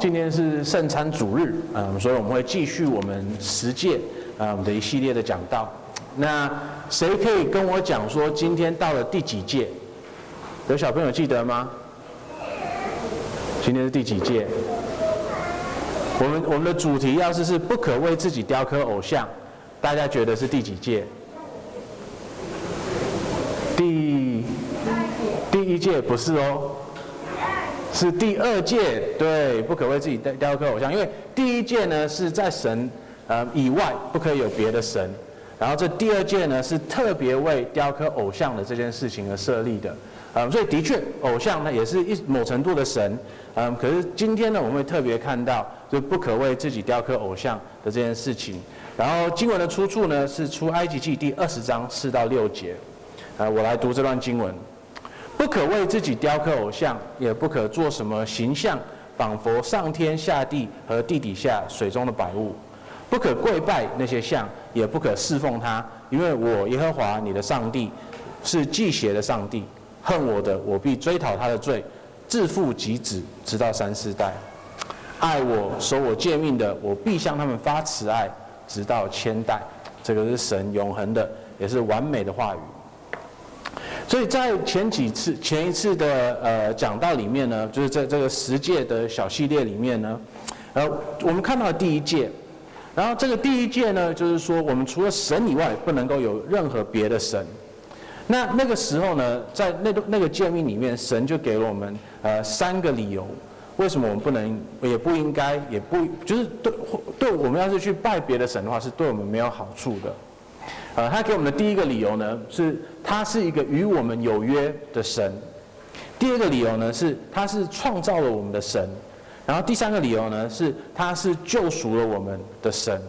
今天是圣餐主日，嗯，所以我们会继续我们十诫，啊，我们的一系列的讲道。那谁可以跟我讲说，今天到了第几届？有小朋友记得吗？今天是第几届？我们我们的主题要是是不可为自己雕刻偶像，大家觉得是第几届？第第一届不是哦。是第二届，对，不可为自己雕雕刻偶像，因为第一届呢是在神呃以外不可以有别的神，然后这第二届呢是特别为雕刻偶像的这件事情而设立的，嗯，所以的确偶像呢也是一某程度的神，嗯，可是今天呢我们会特别看到就不可为自己雕刻偶像的这件事情，然后经文的出处呢是出埃及记第二十章四到六节，呃，我来读这段经文。不可为自己雕刻偶像，也不可做什么形象，仿佛上天下地和地底下水中的百物。不可跪拜那些像，也不可侍奉他，因为我耶和华你的上帝是忌邪的上帝，恨我的，我必追讨他的罪，自父及子，直到三四代。爱我、守我诫命的，我必向他们发慈爱，直到千代。这个是神永恒的，也是完美的话语。所以在前几次、前一次的呃讲道里面呢，就是在这个十诫的小系列里面呢，呃，我们看到了第一诫，然后这个第一诫呢，就是说我们除了神以外，不能够有任何别的神。那那个时候呢，在那个那个诫命里面，神就给了我们呃三个理由，为什么我们不能，也不应该，也不就是对对我们要是去拜别的神的话，是对我们没有好处的。呃，他给我们的第一个理由呢，是他是一个与我们有约的神；第二个理由呢，是他是创造了我们的神；然后第三个理由呢，是他是救赎了我们的神。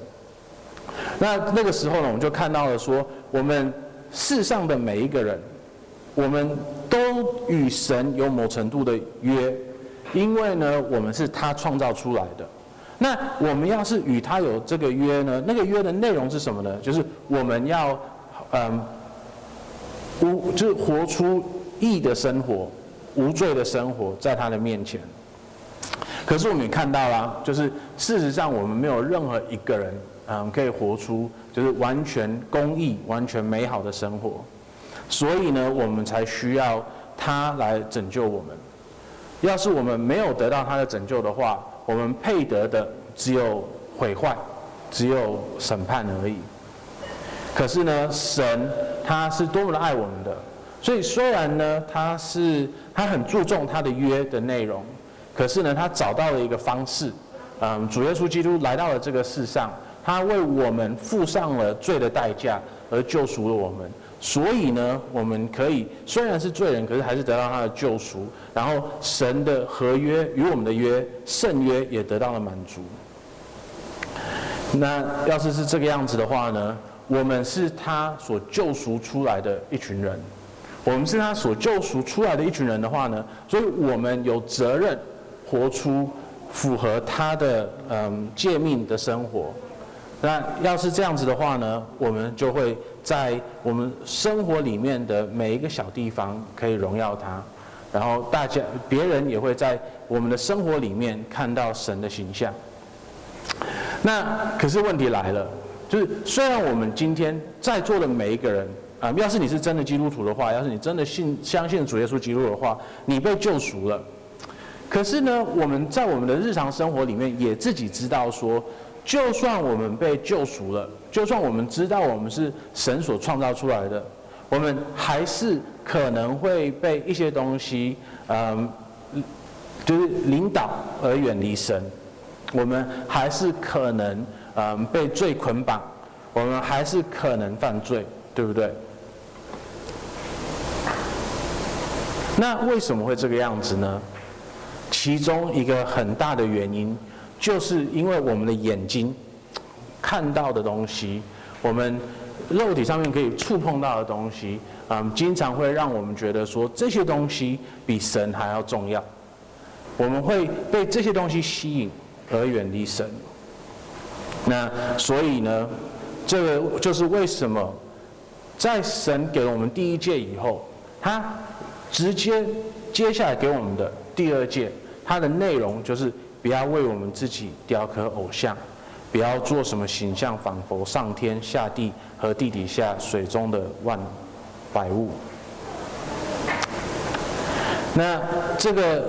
那那个时候呢，我们就看到了说，我们世上的每一个人，我们都与神有某程度的约，因为呢，我们是他创造出来的。那我们要是与他有这个约呢？那个约的内容是什么呢？就是我们要，嗯，无就是活出义的生活，无罪的生活，在他的面前。可是我们也看到了，就是事实上我们没有任何一个人，嗯，可以活出就是完全公义、完全美好的生活。所以呢，我们才需要他来拯救我们。要是我们没有得到他的拯救的话，我们配得的只有毁坏，只有审判而已。可是呢，神他是多么的爱我们的，所以虽然呢，他是他很注重他的约的内容，可是呢，他找到了一个方式，嗯，主耶稣基督来到了这个世上，他为我们付上了罪的代价，而救赎了我们。所以呢，我们可以虽然是罪人，可是还是得到他的救赎。然后神的合约与我们的约圣约也得到了满足。那要是是这个样子的话呢，我们是他所救赎出来的一群人。我们是他所救赎出来的一群人的话呢，所以我们有责任活出符合他的嗯诫命的生活。那要是这样子的话呢，我们就会。在我们生活里面的每一个小地方，可以荣耀他，然后大家别人也会在我们的生活里面看到神的形象。那可是问题来了，就是虽然我们今天在座的每一个人啊，要是你是真的基督徒的话，要是你真的信相信主耶稣基督的话，你被救赎了。可是呢，我们在我们的日常生活里面也自己知道说。就算我们被救赎了，就算我们知道我们是神所创造出来的，我们还是可能会被一些东西，嗯，就是领导而远离神。我们还是可能，嗯，被罪捆绑，我们还是可能犯罪，对不对？那为什么会这个样子呢？其中一个很大的原因。就是因为我们的眼睛 看到的东西，我们肉体上面可以触碰到的东西，嗯，经常会让我们觉得说这些东西比神还要重要。我们会被这些东西吸引而远离神。那所以呢，这个就是为什么在神给了我们第一诫以后，他直接接下来给我们的第二诫，它的内容就是。不要为我们自己雕刻偶像，不要做什么形象，仿佛上天下地和地底下水中的万百物。那这个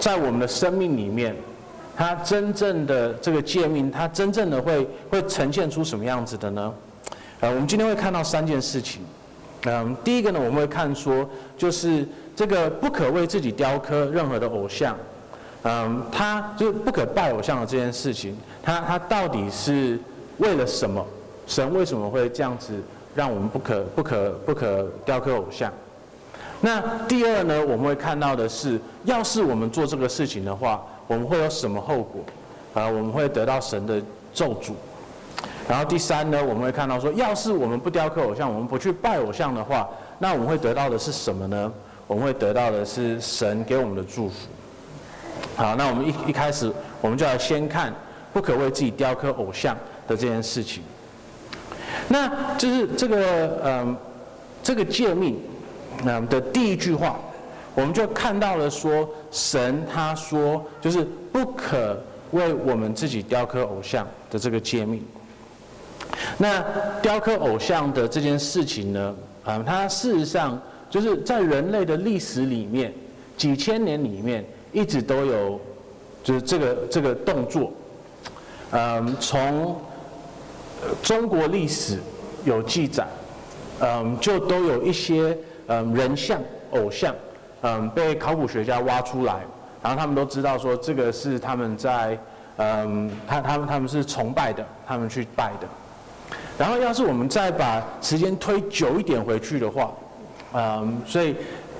在我们的生命里面，它真正的这个诫命，它真正的会会呈现出什么样子的呢？呃，我们今天会看到三件事情。嗯，第一个呢，我们会看说，就是这个不可为自己雕刻任何的偶像。嗯，他就是不可拜偶像的这件事情，他他到底是为了什么？神为什么会这样子让我们不可不可不可雕刻偶像？那第二呢，我们会看到的是，要是我们做这个事情的话，我们会有什么后果？啊，我们会得到神的咒诅。然后第三呢，我们会看到说，要是我们不雕刻偶像，我们不去拜偶像的话，那我们会得到的是什么呢？我们会得到的是神给我们的祝福。好，那我们一一开始，我们就来先看不可为自己雕刻偶像的这件事情。那就是这个嗯，这个诫命嗯的第一句话，我们就看到了说，神他说就是不可为我们自己雕刻偶像的这个诫命。那雕刻偶像的这件事情呢，嗯，它事实上就是在人类的历史里面，几千年里面。一直都有，就是这个这个动作，嗯，从中国历史有记载，嗯，就都有一些嗯人像偶像，嗯，被考古学家挖出来，然后他们都知道说这个是他们在，嗯，他他们他们是崇拜的，他们去拜的。然后要是我们再把时间推久一点回去的话，嗯，所以。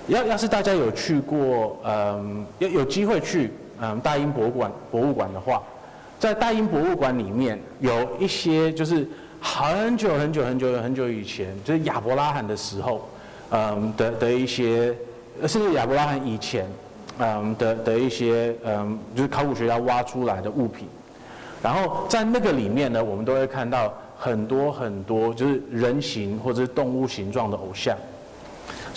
要要是大家有去过，嗯，有有机会去，嗯，大英博物馆博物馆的话，在大英博物馆里面有一些就是很久很久很久很久以前，就是亚伯拉罕的时候，嗯的的一些，甚至亚伯拉罕以前，嗯的的一些，嗯，就是考古学家挖出来的物品，然后在那个里面呢，我们都会看到很多很多就是人形或者是动物形状的偶像。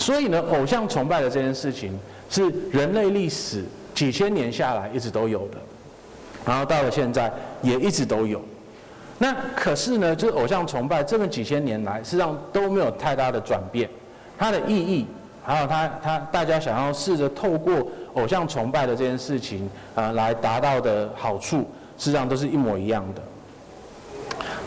所以呢，偶像崇拜的这件事情是人类历史几千年下来一直都有的，然后到了现在也一直都有。那可是呢，就是偶像崇拜这么几千年来，实际上都没有太大的转变，它的意义，还有它它大家想要试着透过偶像崇拜的这件事情啊，来达到的好处，实际上都是一模一样的。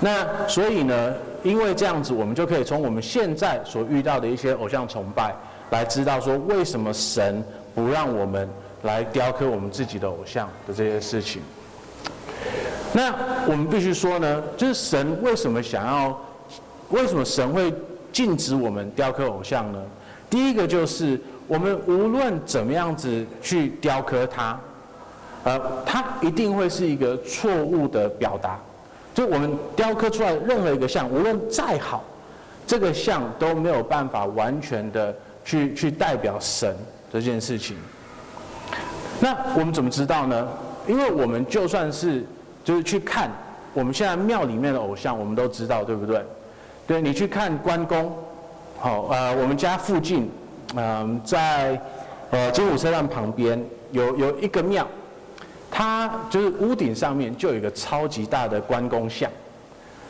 那所以呢，因为这样子，我们就可以从我们现在所遇到的一些偶像崇拜，来知道说为什么神不让我们来雕刻我们自己的偶像的这些事情。那我们必须说呢，就是神为什么想要，为什么神会禁止我们雕刻偶像呢？第一个就是我们无论怎么样子去雕刻它，呃，它一定会是一个错误的表达。就我们雕刻出来任何一个像，无论再好，这个像都没有办法完全的去去代表神这件事情。那我们怎么知道呢？因为我们就算是就是去看我们现在庙里面的偶像，我们都知道，对不对？对，你去看关公，好，呃，我们家附近，嗯、在呃金湖车站旁边有有一个庙。它就是屋顶上面就有一个超级大的关公像，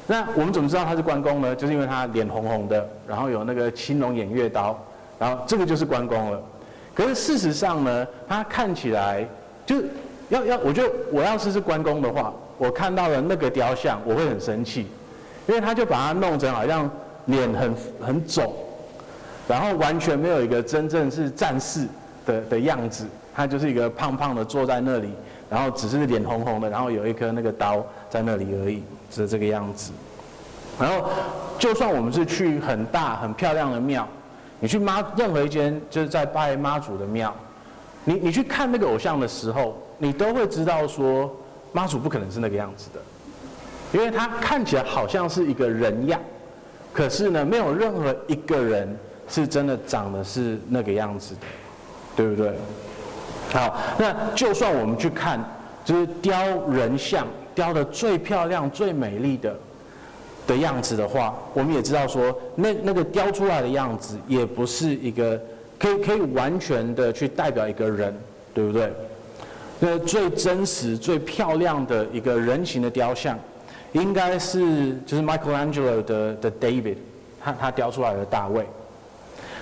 那我们怎么知道他是关公呢？就是因为他脸红红的，然后有那个青龙偃月刀，然后这个就是关公了。可是事实上呢，他看起来就要要，我就我要是是关公的话，我看到了那个雕像，我会很生气，因为他就把它弄成好像脸很很肿，然后完全没有一个真正是战士的的样子，他就是一个胖胖的坐在那里。然后只是脸红红的，然后有一颗那个刀在那里而已，是这个样子。然后，就算我们是去很大很漂亮的庙，你去妈任何一间就是在拜妈祖的庙，你你去看那个偶像的时候，你都会知道说妈祖不可能是那个样子的，因为他看起来好像是一个人样，可是呢，没有任何一个人是真的长得是那个样子的，对不对？好，那就算我们去看，就是雕人像雕的最漂亮、最美丽的的样子的话，我们也知道说，那那个雕出来的样子也不是一个可以可以完全的去代表一个人，对不对？那最真实、最漂亮的一个人形的雕像，应该是就是 Michelangelo 的的 David，他他雕出来的大卫。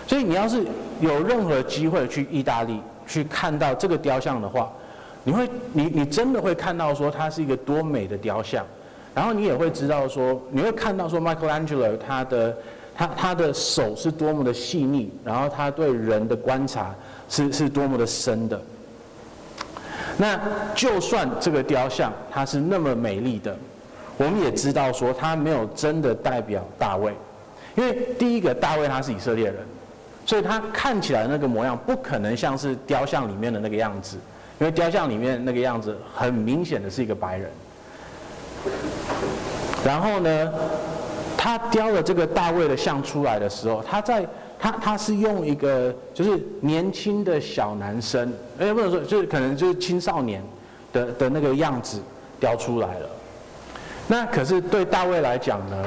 所以你要是有任何机会去意大利去看到这个雕像的话，你会你你真的会看到说它是一个多美的雕像，然后你也会知道说你会看到说 Michelangelo 他的他他的手是多么的细腻，然后他对人的观察是是多么的深的。那就算这个雕像它是那么美丽的，我们也知道说它没有真的代表大卫，因为第一个大卫他是以色列人，所以他看起来那个模样不可能像是雕像里面的那个样子，因为雕像里面那个样子很明显的是一个白人。然后呢，他雕了这个大卫的像出来的时候，他在。他他是用一个就是年轻的小男生，哎，不能说就是可能就是青少年的的那个样子雕出来了。那可是对大卫来讲呢，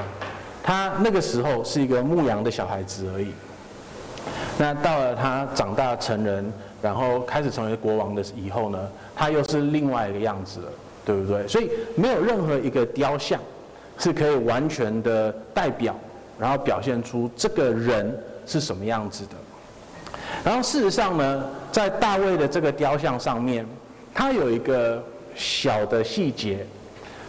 他那个时候是一个牧羊的小孩子而已。那到了他长大成人，然后开始成为国王的以后呢，他又是另外一个样子了，对不对？所以没有任何一个雕像是可以完全的代表，然后表现出这个人。是什么样子的？然后事实上呢，在大卫的这个雕像上面，它有一个小的细节，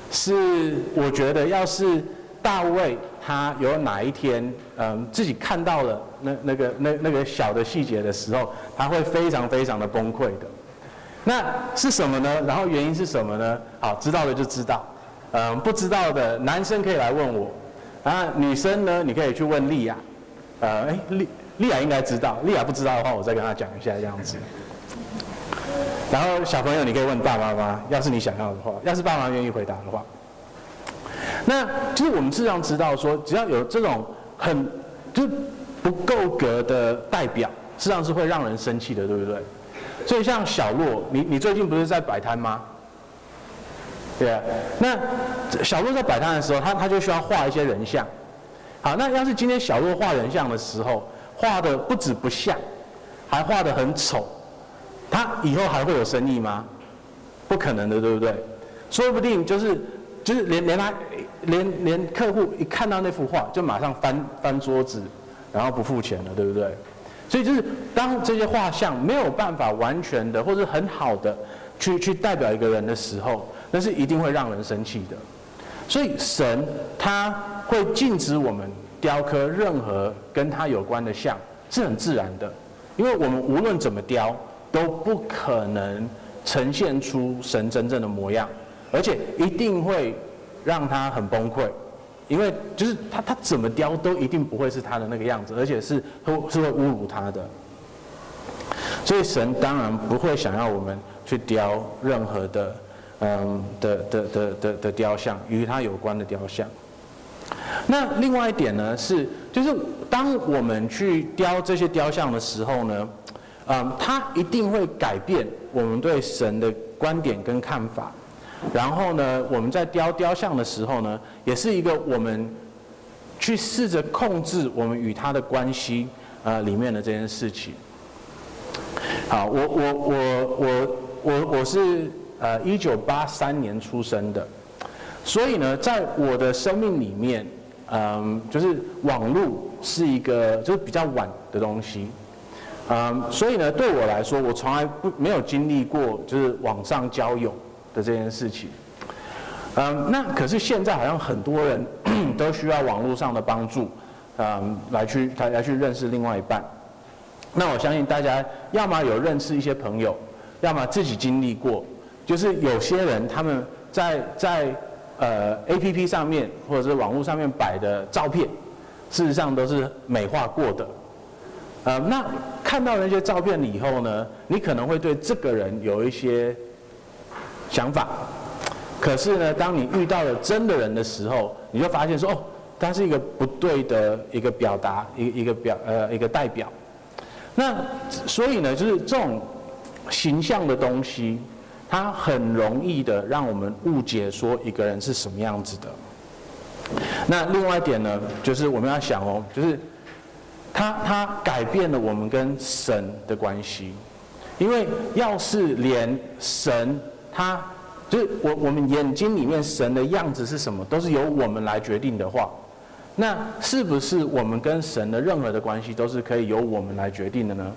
是我觉得要是大卫他有哪一天，嗯，自己看到了那那个那那个小的细节的时候，他会非常非常的崩溃的。那是什么呢？然后原因是什么呢？好，知道的就知道，嗯，不知道的男生可以来问我，啊，女生呢，你可以去问莉亚。呃，哎，莉莉亚应该知道，莉亚不知道的话，我再跟她讲一下这样子。然后小朋友，你可以问爸爸妈妈，要是你想要的话，要是爸妈愿意回答的话。那其实我们事实上知道说，只要有这种很就不够格的代表，事实上是会让人生气的，对不对？所以像小洛，你你最近不是在摆摊吗？对啊。那小洛在摆摊的时候，他他就需要画一些人像。好，那要是今天小洛画人像的时候，画的不止不像，还画得很丑，他以后还会有生意吗？不可能的，对不对？说不定就是就是连连他连连客户一看到那幅画，就马上翻翻桌子，然后不付钱了，对不对？所以就是当这些画像没有办法完全的或者很好的去去代表一个人的时候，那是一定会让人生气的。所以神他会禁止我们雕刻任何跟他有关的像，是很自然的，因为我们无论怎么雕，都不可能呈现出神真正的模样，而且一定会让他很崩溃，因为就是他他怎么雕都一定不会是他的那个样子，而且是会是会侮辱他的。所以神当然不会想要我们去雕任何的。嗯的的的的的雕像，与他有关的雕像。那另外一点呢，是就是当我们去雕这些雕像的时候呢，嗯，它一定会改变我们对神的观点跟看法。然后呢，我们在雕雕像的时候呢，也是一个我们去试着控制我们与他的关系呃里面的这件事情。好，我我我我我我是。呃，一九八三年出生的，所以呢，在我的生命里面，嗯，就是网络是一个就是比较晚的东西，嗯，所以呢，对我来说，我从来不没有经历过就是网上交友的这件事情，嗯，那可是现在好像很多人 都需要网络上的帮助，嗯，来去来来去认识另外一半，那我相信大家要么有认识一些朋友，要么自己经历过。就是有些人他们在在呃 APP 上面或者是网络上面摆的照片，事实上都是美化过的。呃，那看到那些照片以后呢，你可能会对这个人有一些想法。可是呢，当你遇到了真的人的时候，你就发现说，哦，他是一个不对的一个表达，一个一个表呃一个代表。那所以呢，就是这种形象的东西。它很容易的让我们误解说一个人是什么样子的。那另外一点呢，就是我们要想哦，就是它它改变了我们跟神的关系，因为要是连神他就是我我们眼睛里面神的样子是什么，都是由我们来决定的话，那是不是我们跟神的任何的关系都是可以由我们来决定的呢？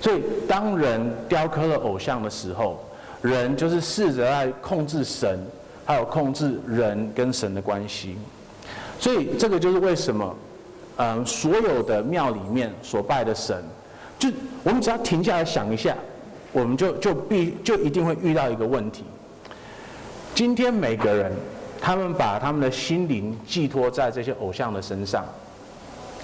所以当人雕刻了偶像的时候，人就是试着在控制神，还有控制人跟神的关系。所以这个就是为什么，嗯，所有的庙里面所拜的神，就我们只要停下来想一下，我们就就必就一定会遇到一个问题。今天每个人，他们把他们的心灵寄托在这些偶像的身上，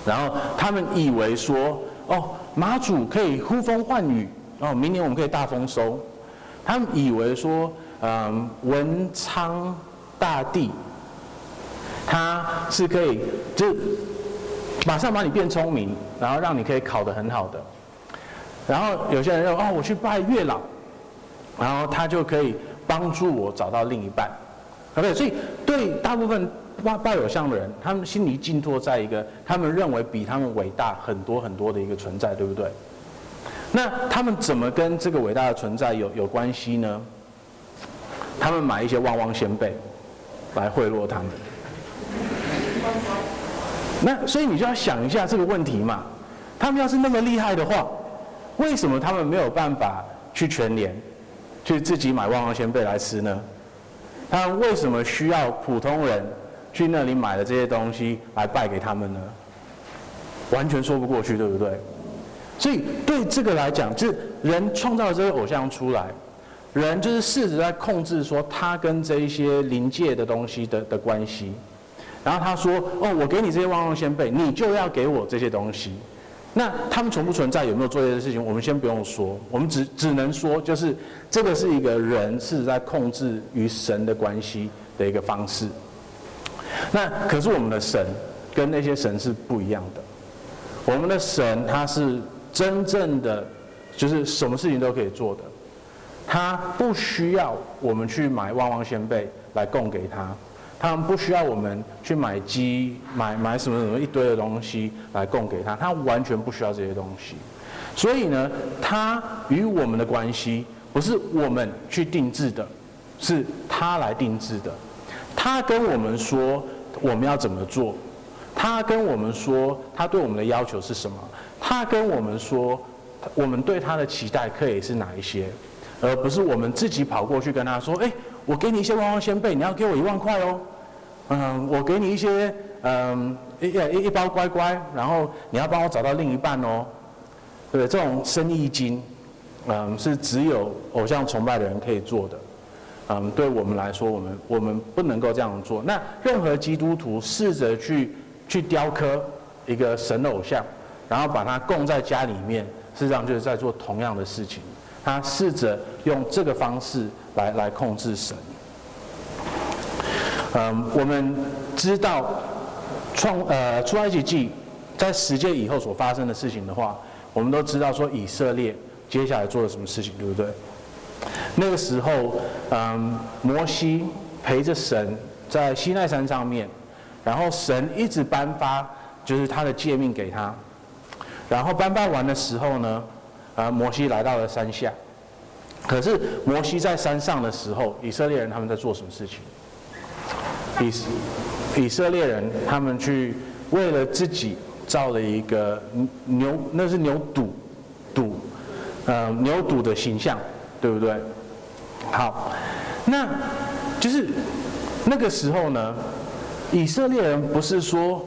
然后他们以为说，哦，妈祖可以呼风唤雨，哦，明年我们可以大丰收。他们以为说，嗯，文昌大帝。他是可以，就马上把你变聪明，然后让你可以考得很好的。然后有些人说：“哦，我去拜月老，然后他就可以帮助我找到另一半。”OK，所以对大部分拜拜偶像的人，他们心里寄托在一个他们认为比他们伟大很多很多的一个存在，对不对？那他们怎么跟这个伟大的存在有有关系呢？他们买一些旺旺仙贝来贿赂他们。那所以你就要想一下这个问题嘛，他们要是那么厉害的话，为什么他们没有办法去全年，去自己买旺旺仙贝来吃呢？他们为什么需要普通人去那里买的这些东西来拜给他们呢？完全说不过去，对不对？所以对这个来讲，就是人创造了这些偶像出来，人就是试着在控制说他跟这一些灵界的东西的的关系。然后他说：“哦，我给你这些旺旺仙贝，你就要给我这些东西。那他们存不存在，有没有做这些事情，我们先不用说，我们只只能说，就是这个是一个人是在控制与神的关系的一个方式。那可是我们的神跟那些神是不一样的。我们的神他是真正的，就是什么事情都可以做的，他不需要我们去买旺旺仙贝来供给他。”他们不需要我们去买鸡、买买什么什么一堆的东西来供给他，他完全不需要这些东西。所以呢，他与我们的关系不是我们去定制的，是他来定制的。他跟我们说我们要怎么做，他跟我们说他对我们的要求是什么，他跟我们说我们对他的期待可以是哪一些，而不是我们自己跑过去跟他说：“哎。”我给你一些旺旺仙贝，你要给我一万块哦。嗯，我给你一些嗯一一一包乖乖，然后你要帮我找到另一半哦。对，这种生意经，嗯，是只有偶像崇拜的人可以做的。嗯，对我们来说，我们我们不能够这样做。那任何基督徒试着去去雕刻一个神偶像，然后把它供在家里面，事实上就是在做同样的事情。他试着用这个方式。来来控制神。嗯，我们知道创呃出埃及记在十诫以后所发生的事情的话，我们都知道说以色列接下来做了什么事情，对不对？那个时候，嗯，摩西陪着神在西奈山上面，然后神一直颁发就是他的诫命给他，然后颁发完的时候呢，呃，摩西来到了山下。可是摩西在山上的时候，以色列人他们在做什么事情？以以色列人他们去为了自己造了一个牛，那是牛犊，犊，呃，牛犊的形象，对不对？好，那就是那个时候呢，以色列人不是说，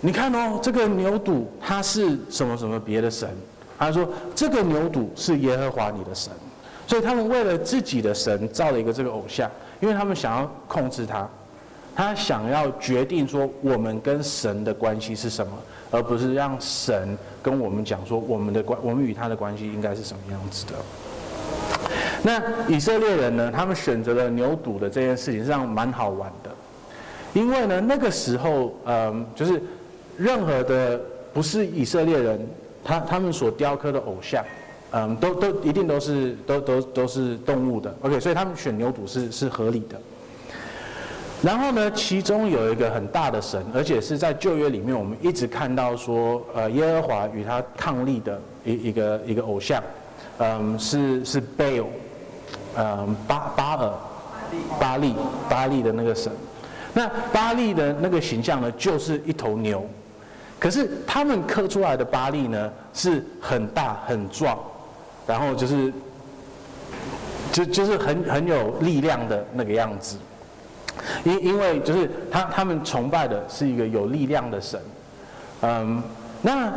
你看哦，这个牛犊它是什么什么别的神，他说这个牛犊是耶和华你的神。所以他们为了自己的神造了一个这个偶像，因为他们想要控制他，他想要决定说我们跟神的关系是什么，而不是让神跟我们讲说我们的关，我们与他的关系应该是什么样子的。那以色列人呢，他们选择了牛犊的这件事情，实际上蛮好玩的，因为呢，那个时候，嗯，就是任何的不是以色列人，他他们所雕刻的偶像。嗯，都都一定都是都都都是动物的，OK，所以他们选牛犊是是合理的。然后呢，其中有一个很大的神，而且是在旧约里面，我们一直看到说，呃，耶和华与他抗力的一一个一个偶像，嗯，是是贝尔，嗯，巴巴尔，巴利巴利的那个神。那巴利的那个形象呢，就是一头牛。可是他们刻出来的巴利呢，是很大很壮，然后就是就就是很很有力量的那个样子。因因为就是他他们崇拜的是一个有力量的神。嗯，那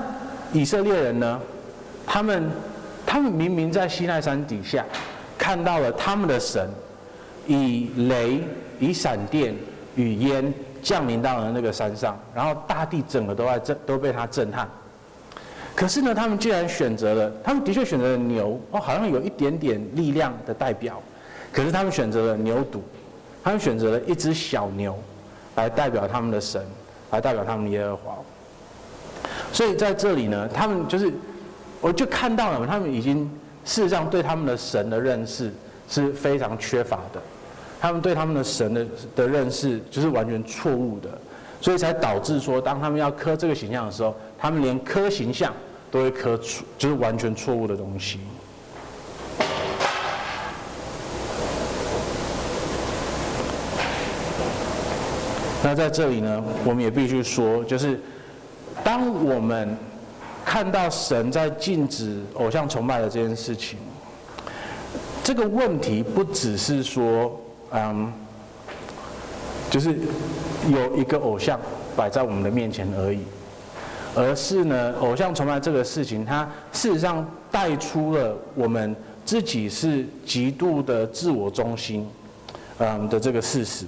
以色列人呢，他们他们明明在西奈山底下看到了他们的神，以雷以闪电与烟。降临到了那个山上，然后大地整个都在震，都被他震撼。可是呢，他们竟然选择了，他们的确选择了牛，哦，好像有一点点力量的代表。可是他们选择了牛犊，他们选择了一只小牛，来代表他们的神，来代表他们耶和华。所以在这里呢，他们就是，我就看到了，他们已经事实上对他们的神的认识是非常缺乏的。他们对他们的神的的认识就是完全错误的，所以才导致说，当他们要刻这个形象的时候，他们连刻形象都会刻错，就是完全错误的东西。那在这里呢，我们也必须说，就是当我们看到神在禁止偶像崇拜的这件事情，这个问题不只是说。嗯，就是有一个偶像摆在我们的面前而已，而是呢，偶像崇拜这个事情，它事实上带出了我们自己是极度的自我中心，嗯的这个事实。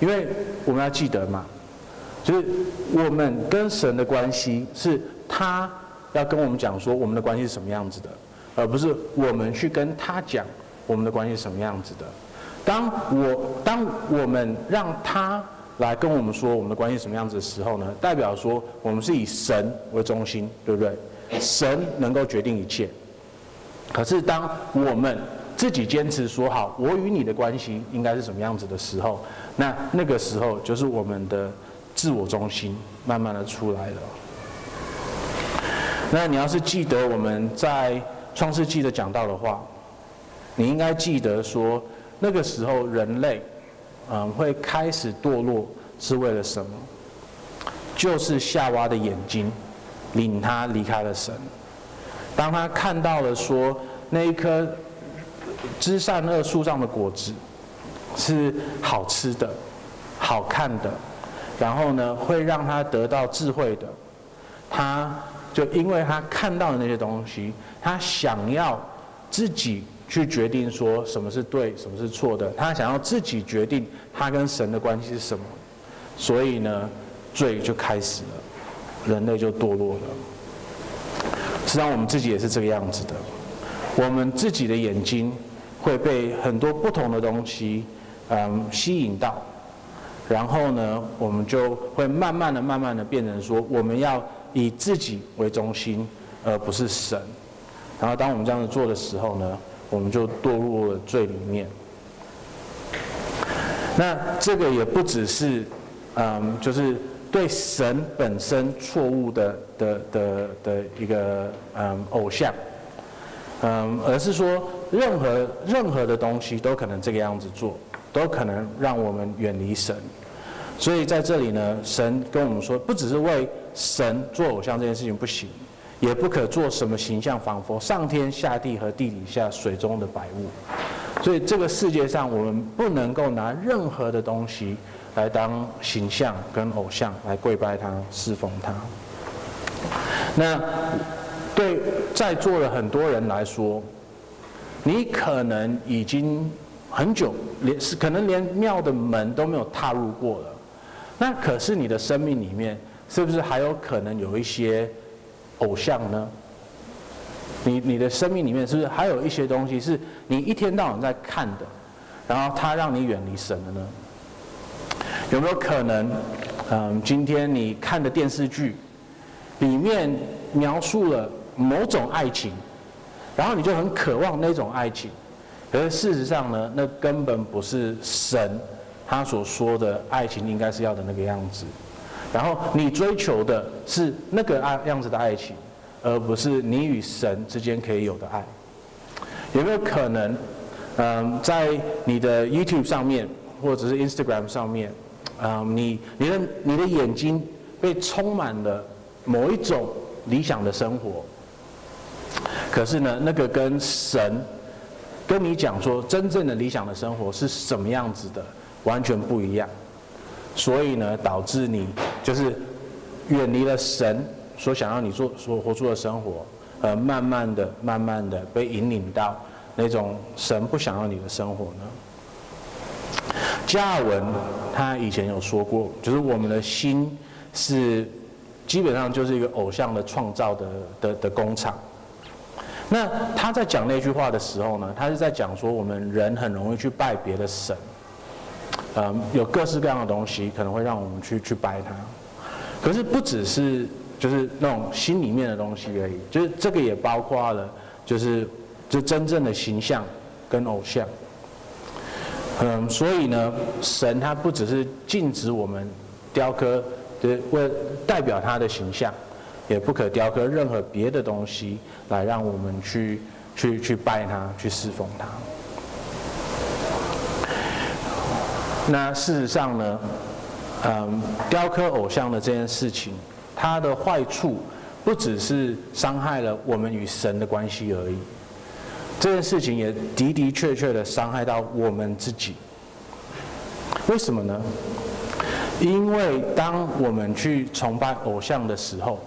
因为我们要记得嘛，就是我们跟神的关系是他要跟我们讲说我们的关系是什么样子的，而不是我们去跟他讲我们的关系是什么样子的。当我当我们让他来跟我们说我们的关系什么样子的时候呢，代表说我们是以神为中心，对不对？神能够决定一切。可是当我们自己坚持说好，我与你的关系应该是什么样子的时候，那那个时候就是我们的自我中心慢慢的出来了。那你要是记得我们在创世纪的讲到的话，你应该记得说。那个时候，人类，嗯，会开始堕落，是为了什么？就是夏娃的眼睛，领他离开了神。当他看到了说那一棵知善恶树上的果子是好吃的、好看的，然后呢，会让他得到智慧的，他就因为他看到的那些东西，他想要自己。去决定说什么是对，什么是错的。他想要自己决定他跟神的关系是什么，所以呢，罪就开始了，人类就堕落了。实际上，我们自己也是这个样子的。我们自己的眼睛会被很多不同的东西，嗯，吸引到，然后呢，我们就会慢慢的、慢慢的变成说，我们要以自己为中心，而不是神。然后，当我们这样子做的时候呢，我们就堕入了罪里面。那这个也不只是，嗯，就是对神本身错误的的的的一个嗯偶像，嗯，而是说任何任何的东西都可能这个样子做，都可能让我们远离神。所以在这里呢，神跟我们说，不只是为神做偶像这件事情不行。也不可做什么形象，仿佛上天下地和地底下水中的百物。所以这个世界上，我们不能够拿任何的东西来当形象跟偶像来跪拜他、侍奉他。那对在座的很多人来说，你可能已经很久连是可能连庙的门都没有踏入过了。那可是你的生命里面，是不是还有可能有一些？偶像呢？你你的生命里面是不是还有一些东西是你一天到晚在看的，然后它让你远离神了呢？有没有可能，嗯，今天你看的电视剧里面描述了某种爱情，然后你就很渴望那种爱情，可是事实上呢，那根本不是神他所说的爱情应该是要的那个样子。然后你追求的是那个爱样子的爱情，而不是你与神之间可以有的爱？有没有可能，嗯，在你的 YouTube 上面或者是 Instagram 上面，嗯，你你的你的眼睛被充满了某一种理想的生活，可是呢，那个跟神跟你讲说真正的理想的生活是什么样子的，完全不一样。所以呢，导致你就是远离了神所想要你做所活出的生活，呃，慢慢的、慢慢的被引领到那种神不想要你的生活呢。加尔文他以前有说过，就是我们的心是基本上就是一个偶像的创造的的的工厂。那他在讲那句话的时候呢，他是在讲说我们人很容易去拜别的神。嗯，有各式各样的东西可能会让我们去去拜它，可是不只是就是那种心里面的东西而已，就是这个也包括了，就是就真正的形象跟偶像。嗯，所以呢，神他不只是禁止我们雕刻，就是为代表他的形象，也不可雕刻任何别的东西来让我们去去去拜他，去侍奉他。那事实上呢，嗯，雕刻偶像的这件事情，它的坏处不只是伤害了我们与神的关系而已，这件事情也的的确确的伤害到我们自己。为什么呢？因为当我们去崇拜偶像的时候，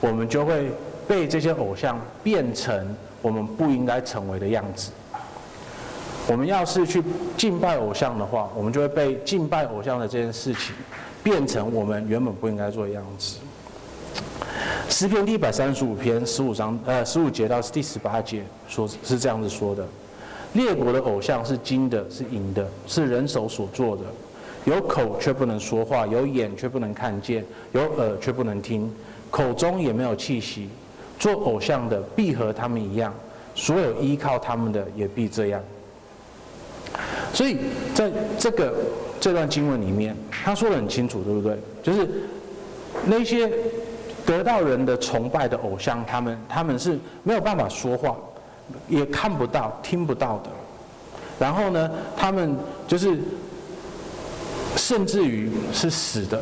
我们就会被这些偶像变成我们不应该成为的样子。我们要是去敬拜偶像的话，我们就会被敬拜偶像的这件事情变成我们原本不应该做的样子。诗篇第一百三十五篇十五章呃十五节到第十八节说是这样子说的：列国的偶像是金的，是银的，是人手所做的，有口却不能说话，有眼却不能看见，有耳却不能听，口中也没有气息。做偶像的必和他们一样，所有依靠他们的也必这样。所以在这个这段经文里面，他说得很清楚，对不对？就是那些得到人的崇拜的偶像，他们他们是没有办法说话，也看不到、听不到的。然后呢，他们就是甚至于是死的，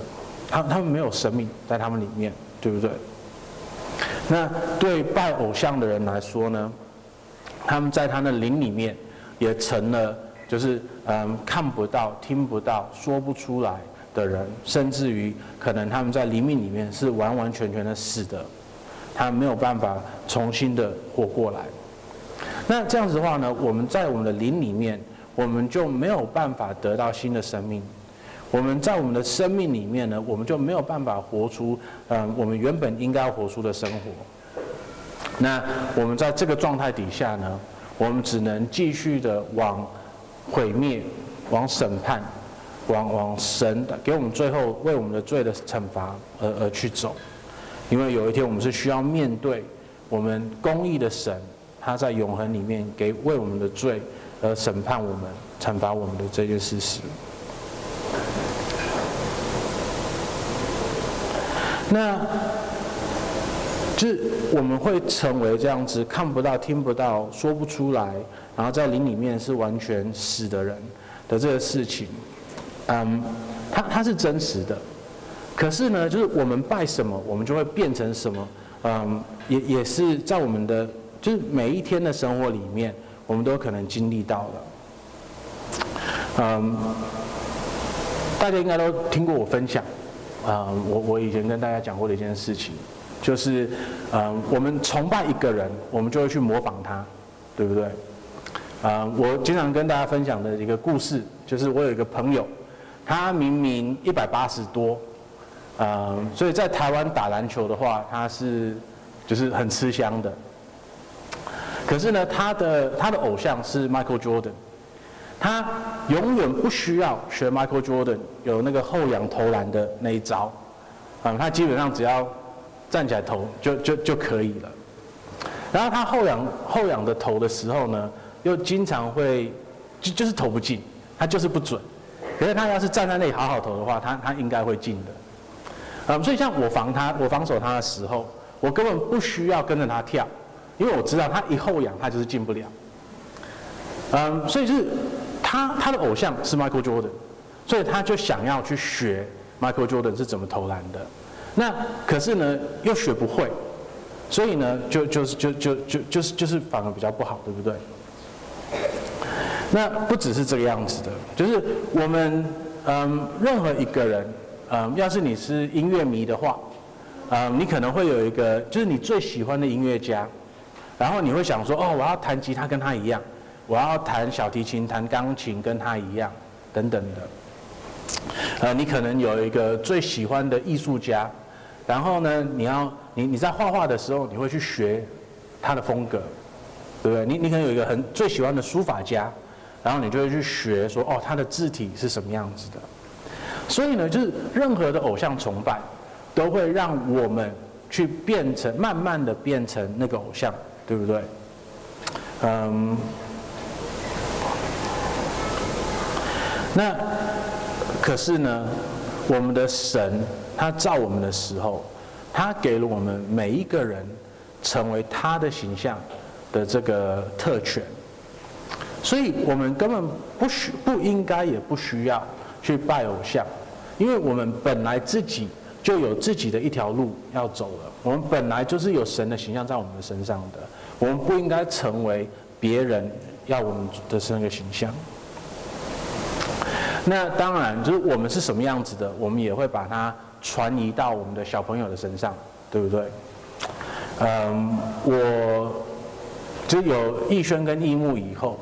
他他们没有生命在他们里面，对不对？那对拜偶像的人来说呢，他们在他的灵里面也成了。就是嗯，看不到、听不到、说不出来的人，甚至于可能他们在灵命里面是完完全全的死的，他没有办法重新的活过来。那这样子的话呢，我们在我们的灵里面，我们就没有办法得到新的生命。我们在我们的生命里面呢，我们就没有办法活出嗯，我们原本应该活出的生活。那我们在这个状态底下呢，我们只能继续的往。毁灭，往审判，往往神给我们最后为我们的罪的惩罚而而去走，因为有一天我们是需要面对我们公义的神，他在永恒里面给为我们的罪而审判我们、惩罚我们的这件事实。那，就是我们会成为这样子，看不到、听不到、说不出来。然后在灵里面是完全死的人的这个事情，嗯，它它是真实的，可是呢，就是我们拜什么，我们就会变成什么，嗯，也也是在我们的就是每一天的生活里面，我们都可能经历到的，嗯，大家应该都听过我分享，啊、我我以前跟大家讲过的一件事情，就是，嗯，我们崇拜一个人，我们就会去模仿他，对不对？啊，我经常跟大家分享的一个故事，就是我有一个朋友，他明明一百八十多，啊，所以在台湾打篮球的话，他是就是很吃香的。可是呢，他的他的偶像是 Michael Jordan，他永远不需要学 Michael Jordan 有那个后仰投篮的那一招，啊，他基本上只要站起来投就就就可以了。然后他后仰后仰的投的时候呢，又经常会，就就是投不进，他就是不准。可是他要是站在那里好好投的话，他他应该会进的。嗯，所以像我防他，我防守他的时候，我根本不需要跟着他跳，因为我知道他一后仰他就是进不了。嗯，所以就是他他的偶像是 Michael Jordan，所以他就想要去学 Michael Jordan 是怎么投篮的。那可是呢又学不会，所以呢就就是就就就就是就是反而比较不好，对不对？那不只是这个样子的，就是我们嗯任何一个人嗯，要是你是音乐迷的话，嗯，你可能会有一个就是你最喜欢的音乐家，然后你会想说哦，我要弹吉他跟他一样。我要弹小提琴、弹钢琴，跟他一样，等等的。呃，你可能有一个最喜欢的艺术家，然后呢，你要你你在画画的时候，你会去学他的风格，对不对？你你可能有一个很最喜欢的书法家，然后你就会去学说，哦，他的字体是什么样子的。所以呢，就是任何的偶像崇拜，都会让我们去变成，慢慢的变成那个偶像，对不对？嗯。那可是呢，我们的神他造我们的时候，他给了我们每一个人成为他的形象的这个特权，所以我们根本不需不应该也不需要去拜偶像，因为我们本来自己就有自己的一条路要走了，我们本来就是有神的形象在我们的身上的，我们不应该成为别人要我们的那个形象。那当然，就是我们是什么样子的，我们也会把它传移到我们的小朋友的身上，对不对？嗯，我就有艺轩跟艺木以后，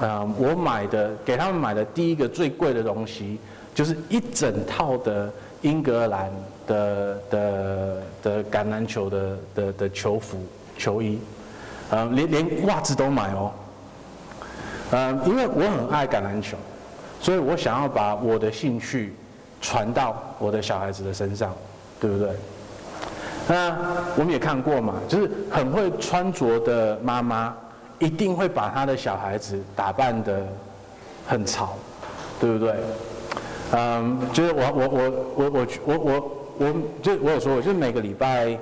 啊，我买的给他们买的第一个最贵的东西，就是一整套的英格兰的的的橄榄球的的的球服球衣，嗯，连连袜子都买哦，嗯，因为我很爱橄榄球。所以我想要把我的兴趣传到我的小孩子的身上，对不对？那我们也看过嘛，就是很会穿着的妈妈，一定会把她的小孩子打扮得很潮，对不对？嗯，就是我我我我我我我我就我有说过，就每个礼拜，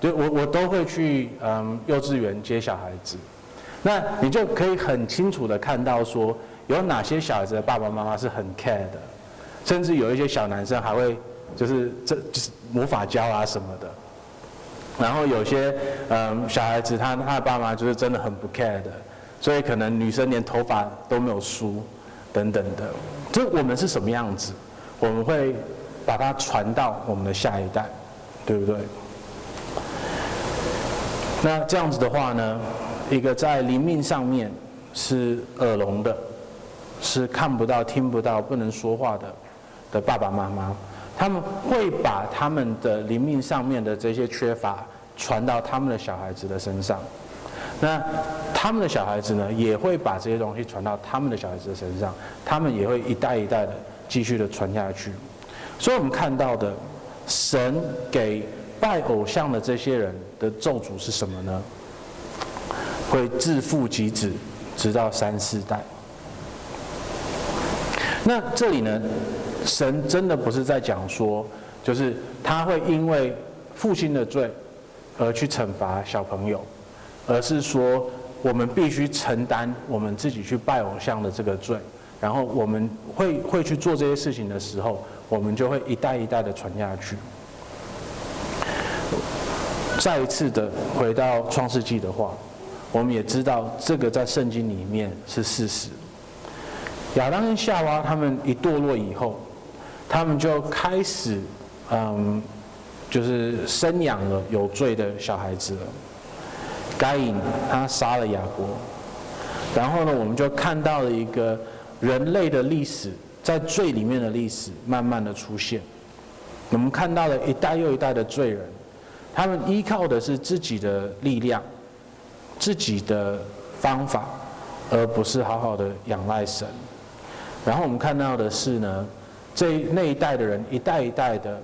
就我我都会去嗯幼稚园接小孩子，那你就可以很清楚的看到说。有哪些小孩子的爸爸妈妈是很 care 的，甚至有一些小男生还会就是这就是魔法胶啊什么的，然后有些嗯小孩子他他的爸妈就是真的很不 care 的，所以可能女生连头发都没有梳等等的，就我们是什么样子，我们会把它传到我们的下一代，对不对？那这样子的话呢，一个在灵命上面是耳聋的。是看不到、听不到、不能说话的的爸爸妈妈，他们会把他们的灵命上面的这些缺乏传到他们的小孩子的身上，那他们的小孩子呢，也会把这些东西传到他们的小孩子的身上，他们也会一代一代的继续的传下去。所以我们看到的，神给拜偶像的这些人的咒诅是什么呢？会自父及子，直到三四代。那这里呢，神真的不是在讲说，就是他会因为父亲的罪而去惩罚小朋友，而是说我们必须承担我们自己去拜偶像的这个罪，然后我们会会去做这些事情的时候，我们就会一代一代的传下去。再一次的回到创世纪的话，我们也知道这个在圣经里面是事实。亚当跟夏娃他们一堕落以后，他们就开始，嗯，就是生养了有罪的小孩子了。该隐他杀了亚伯，然后呢，我们就看到了一个人类的历史，在罪里面的历史慢慢的出现。我们看到了一代又一代的罪人，他们依靠的是自己的力量，自己的方法，而不是好好的仰赖神。然后我们看到的是呢，这那一代的人一代一代的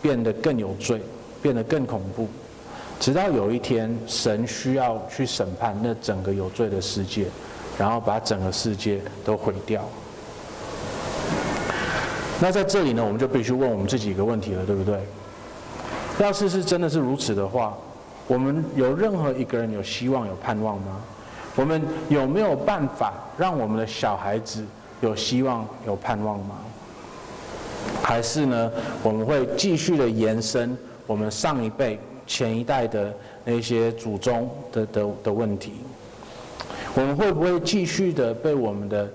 变得更有罪，变得更恐怖，直到有一天神需要去审判那整个有罪的世界，然后把整个世界都毁掉。那在这里呢，我们就必须问我们自己一个问题了，对不对？要是是真的是如此的话，我们有任何一个人有希望、有盼望吗？我们有没有办法让我们的小孩子有希望、有盼望吗？还是呢，我们会继续的延伸我们上一辈、前一代的那些祖宗的的的问题？我们会不会继续的被我们的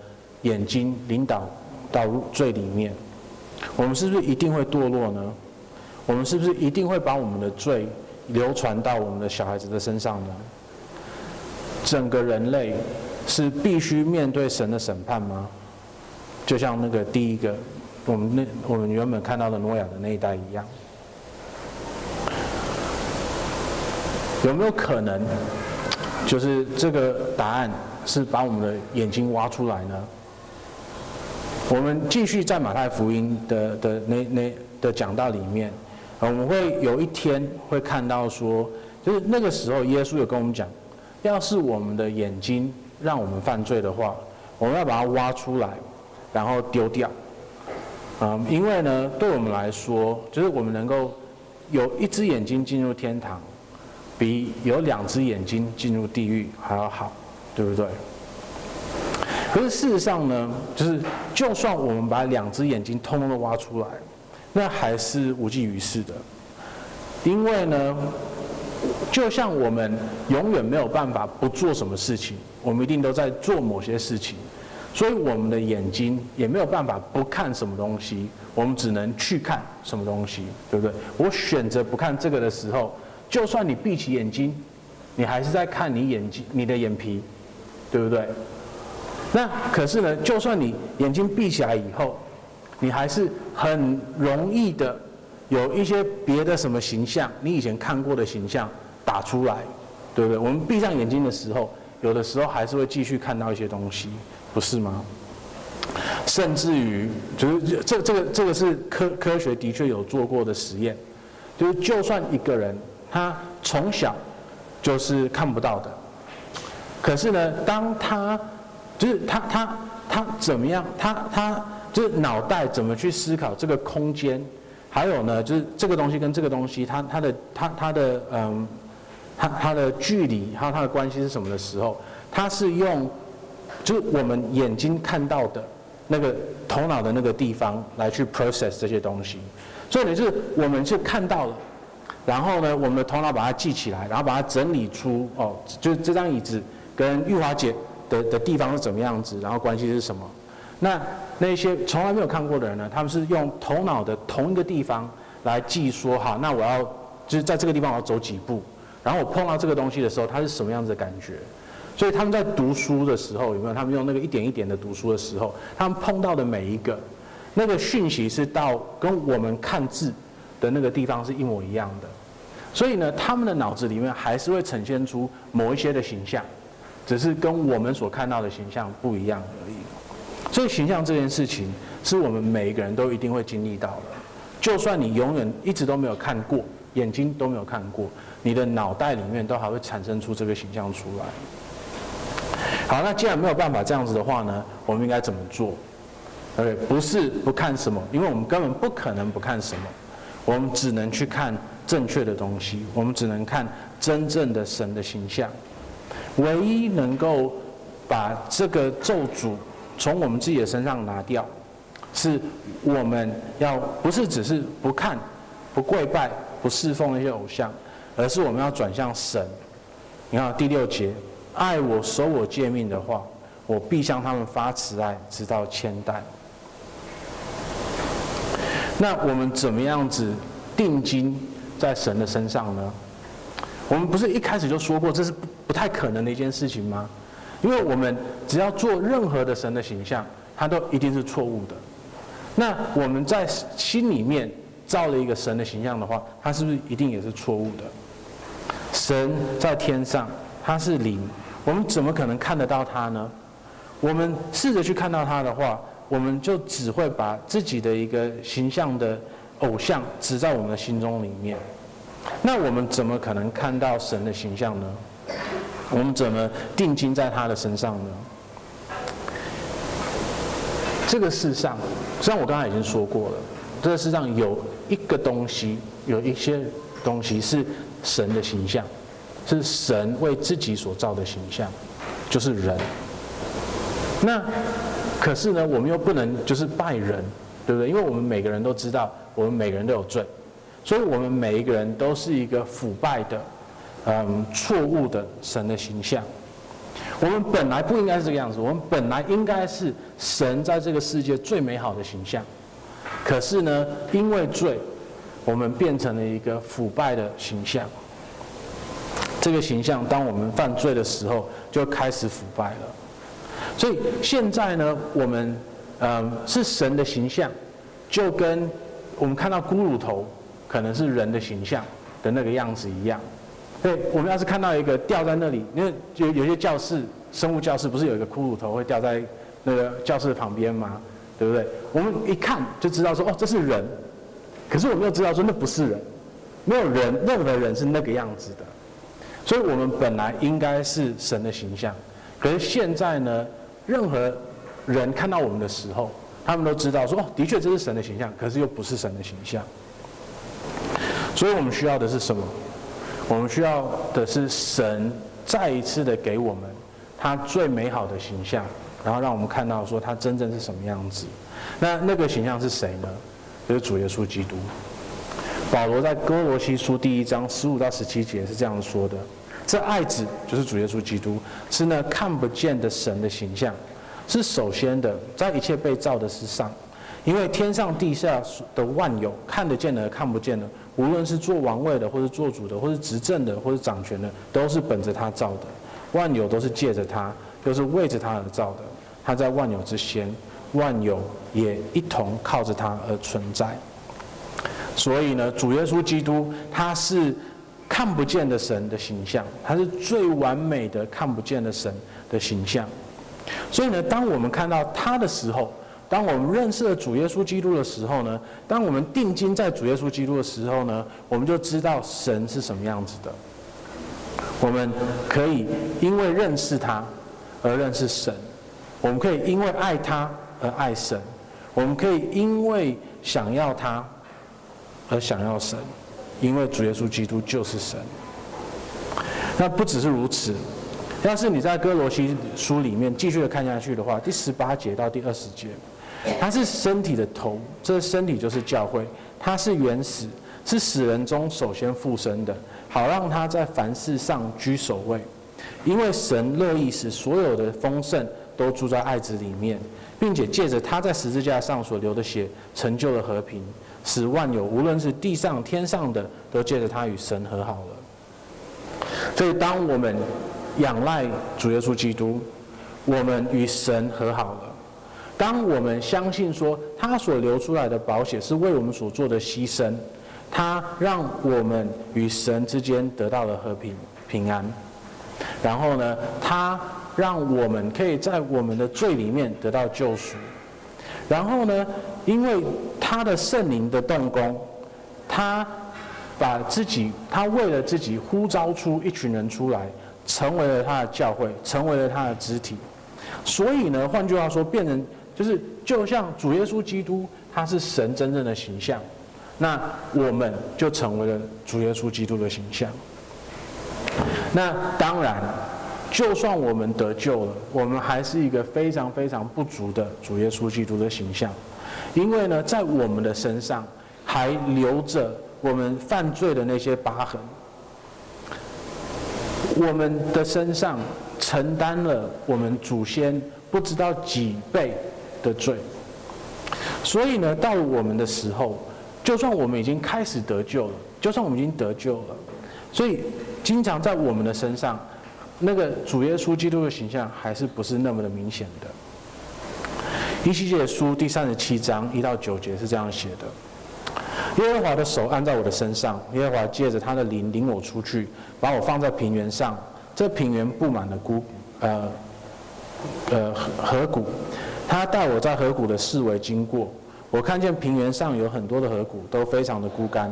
眼睛领导到罪里面？我们是不是一定会堕落呢？我们是不是一定会把我们的罪流传到我们的小孩子的身上呢？整个人类是必须面对神的审判吗？就像那个第一个。我们那我们原本看到的诺亚的那一代一样，有没有可能，就是这个答案是把我们的眼睛挖出来呢？我们继续在马太福音的的那那的讲道里面，我们会有一天会看到说，就是那个时候耶稣有跟我们讲，要是我们的眼睛让我们犯罪的话，我们要把它挖出来，然后丢掉。啊、嗯，因为呢，对我们来说，就是我们能够有一只眼睛进入天堂，比有两只眼睛进入地狱还要好，对不对？可是事实上呢，就是就算我们把两只眼睛通通都挖出来，那还是无济于事的，因为呢，就像我们永远没有办法不做什么事情，我们一定都在做某些事情。所以我们的眼睛也没有办法不看什么东西，我们只能去看什么东西，对不对？我选择不看这个的时候，就算你闭起眼睛，你还是在看你眼睛、你的眼皮，对不对？那可是呢，就算你眼睛闭起来以后，你还是很容易的有一些别的什么形象，你以前看过的形象打出来，对不对？我们闭上眼睛的时候，有的时候还是会继续看到一些东西。不是吗？甚至于，就是这这个这个是科科学的确有做过的实验，就是就算一个人他从小就是看不到的，可是呢，当他就是他他他怎么样，他他就是脑袋怎么去思考这个空间，还有呢，就是这个东西跟这个东西，他他的他他的嗯，它它的距离还有它的关系是什么的时候，他是用。就是我们眼睛看到的那个头脑的那个地方来去 process 这些东西，所以呢，就是我们是看到了，然后呢，我们的头脑把它记起来，然后把它整理出哦，就是这张椅子跟玉华姐的的地方是怎么样子，然后关系是什么。那那些从来没有看过的人呢，他们是用头脑的同一个地方来记说，哈，那我要就是在这个地方我要走几步，然后我碰到这个东西的时候，它是什么样子的感觉。所以他们在读书的时候，有没有？他们用那个一点一点的读书的时候，他们碰到的每一个那个讯息是到跟我们看字的那个地方是一模一样的。所以呢，他们的脑子里面还是会呈现出某一些的形象，只是跟我们所看到的形象不一样而已。所以形象这件事情，是我们每一个人都一定会经历到的。就算你永远一直都没有看过，眼睛都没有看过，你的脑袋里面都还会产生出这个形象出来。好，那既然没有办法这样子的话呢，我们应该怎么做？OK，不是不看什么，因为我们根本不可能不看什么，我们只能去看正确的东西，我们只能看真正的神的形象。唯一能够把这个咒诅从我们自己的身上拿掉，是我们要不是只是不看、不跪拜、不侍奉那些偶像，而是我们要转向神。你看第六节。爱我、守我诫命的话，我必向他们发慈爱，直到千代。那我们怎么样子定睛在神的身上呢？我们不是一开始就说过这是不不太可能的一件事情吗？因为我们只要做任何的神的形象，它都一定是错误的。那我们在心里面造了一个神的形象的话，它是不是一定也是错误的？神在天上，他是灵。我们怎么可能看得到他呢？我们试着去看到他的话，我们就只会把自己的一个形象的偶像植在我们的心中里面。那我们怎么可能看到神的形象呢？我们怎么定睛在他的身上呢？这个世上，虽然我刚才已经说过了，这个世上有一个东西，有一些东西是神的形象，是神为自己所造的形象，就是人。那可是呢，我们又不能就是拜人，对不对？因为我们每个人都知道，我们每个人都有罪，所以我们每一个人都是一个腐败的，嗯，错误的神的形象。我们本来不应该是这个样子，我们本来应该是神在这个世界最美好的形象。可是呢，因为罪，我们变成了一个腐败的形象。这个形象，当我们犯罪的时候，就开始腐败了。所以现在呢，我们嗯是神的形象，就跟我们看到骷髅头可能是人的形象的那个样子一样。对，我们要是看到一个吊在那里，因为有有些教室，生物教室不是有一个骷髅头会吊在那个教室旁边吗？对不对？我们一看就知道说，哦，这是人。可是我们又知道说，那不是人，没有人，任何人是那个样子的。所以我们本来应该是神的形象，可是现在呢，任何人看到我们的时候，他们都知道说，哦，的确这是神的形象，可是又不是神的形象。所以我们需要的是什么？我们需要的是神再一次的给我们他最美好的形象，然后让我们看到说他真正是什么样子。那那个形象是谁呢？就是主耶稣基督。保罗在哥罗西书第一章十五到十七节是这样说的：这爱子就是主耶稣基督，是那看不见的神的形象，是首先的，在一切被造的之上，因为天上地下的万有，看得见的看不见的。无论是做王位的，或是做主的，或是执政的，或是掌权的，都是本着他造的。万有都是借着他，又是为着他而造的。他在万有之先，万有也一同靠着他而存在。所以呢，主耶稣基督他是看不见的神的形象，他是最完美的看不见的神的形象。所以呢，当我们看到他的时候，当我们认识了主耶稣基督的时候呢，当我们定睛在主耶稣基督的时候呢，我们就知道神是什么样子的。我们可以因为认识他而认识神，我们可以因为爱他爱神，我们可以因为想要他而想要神，因为主耶稣基督就是神。那不只是如此，要是你在哥罗西书里面继续的看下去的话，第十八节到第二十节。他是身体的头，这身体就是教会。他是原始，是死人中首先复生的，好让他在凡事上居首位。因为神乐意使所有的丰盛都住在爱子里面，并且借着他在十字架上所流的血，成就了和平，使万有无论是地上天上的，都借着他与神和好了。所以，当我们仰赖主耶稣基督，我们与神和好了。当我们相信说他所流出来的宝血是为我们所做的牺牲，他让我们与神之间得到了和平平安，然后呢，他让我们可以在我们的罪里面得到救赎，然后呢，因为他的圣灵的动工，他把自己，他为了自己呼召出一群人出来，成为了他的教会，成为了他的肢体，所以呢，换句话说，变成。就是就像主耶稣基督，他是神真正的形象，那我们就成为了主耶稣基督的形象。那当然，就算我们得救了，我们还是一个非常非常不足的主耶稣基督的形象，因为呢，在我们的身上还留着我们犯罪的那些疤痕，我们的身上承担了我们祖先不知道几倍的罪，所以呢，到我们的时候，就算我们已经开始得救了，就算我们已经得救了，所以经常在我们的身上，那个主耶稣基督的形象还是不是那么的明显的。以西结书第三十七章一到九节是这样写的：耶和华的手按在我的身上，耶和华借着他的灵领我出去，把我放在平原上，这平原布满了谷，呃，呃河谷。他带我在河谷的四围经过，我看见平原上有很多的河谷，都非常的孤干。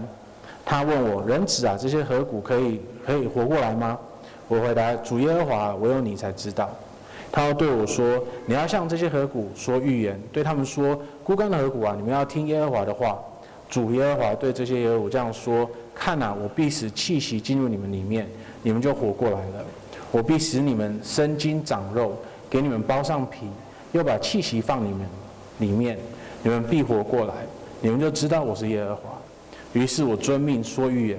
他问我：“人子啊，这些河谷可以可以活过来吗？”我回答：“主耶和华，唯有你才知道。”他要对我说：“你要向这些河谷说预言，对他们说：枯干的河谷啊，你们要听耶和华的话。主耶和华对这些耶和华这样说：看哪，我必使气息进入你们里面，你们就活过来了；我必使你们生筋长肉，给你们包上皮，又把气息放你们里面，你们必活过来，你们就知道我是耶和华。于是我遵命说预言。